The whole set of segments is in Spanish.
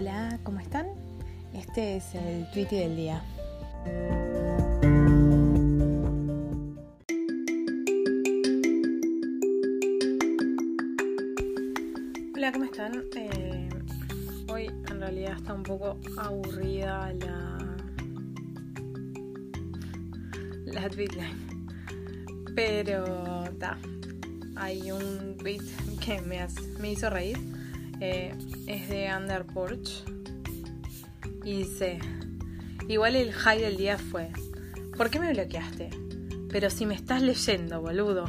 Hola, ¿cómo están? Este es el tweet del día. Hola, ¿cómo están? Eh, hoy en realidad está un poco aburrida la, la tweetline. Pero ta, hay un tweet que me, me hizo reír. Eh, es de Under Porch. Y dice: Igual el high del día fue: ¿Por qué me bloqueaste? Pero si me estás leyendo, boludo.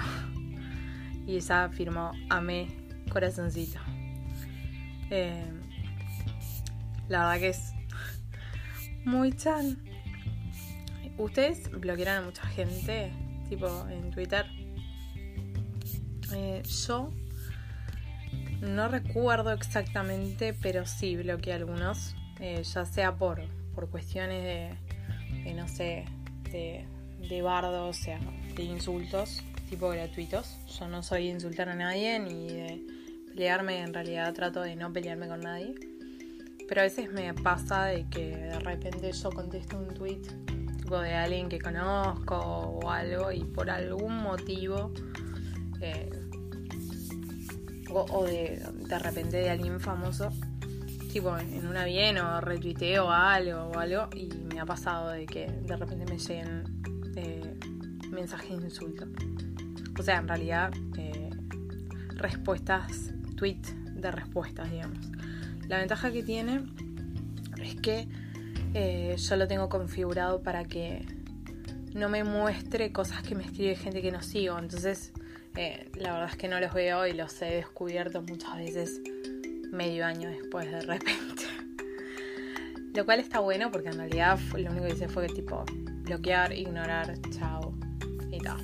Y ella afirmó: Amé, corazoncito. Eh, la verdad que es muy chan. ¿Ustedes bloquearon a mucha gente? Tipo en Twitter. Eh, yo no recuerdo exactamente, pero sí bloqueé algunos. eh, ya sea por, por cuestiones de, de, no sé, de, de bardo, o sea, de insultos, tipo gratuitos. Yo no soy de insultar a nadie ni de pelearme, en realidad trato de no pelearme con nadie. Pero a veces me pasa de que de repente yo contesto un tweet tipo de alguien que conozco o algo y por algún motivo eh, o, de, de repente de alguien famoso tipo en una bien o retuiteo algo o algo y me ha pasado de que de repente me lleguen eh, mensajes de insulto o sea en realidad eh, respuestas tweet de respuestas digamos la ventaja que tiene es que eh, yo lo tengo configurado para que no me muestre cosas que me escribe gente que no sigo. Entonces, eh, la verdad es que no los veo y los he descubierto muchas veces medio año después de repente. Lo cual está bueno porque en realidad lo único que hice fue tipo bloquear, ignorar, chao y tal.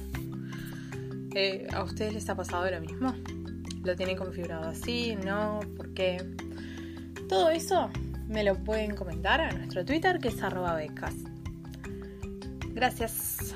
Eh, ¿A ustedes les ha pasado lo mismo? ¿Lo tienen configurado así? ¿No? ¿Por qué? Todo eso me lo pueden comentar a nuestro Twitter que es arroba becas. Gracias.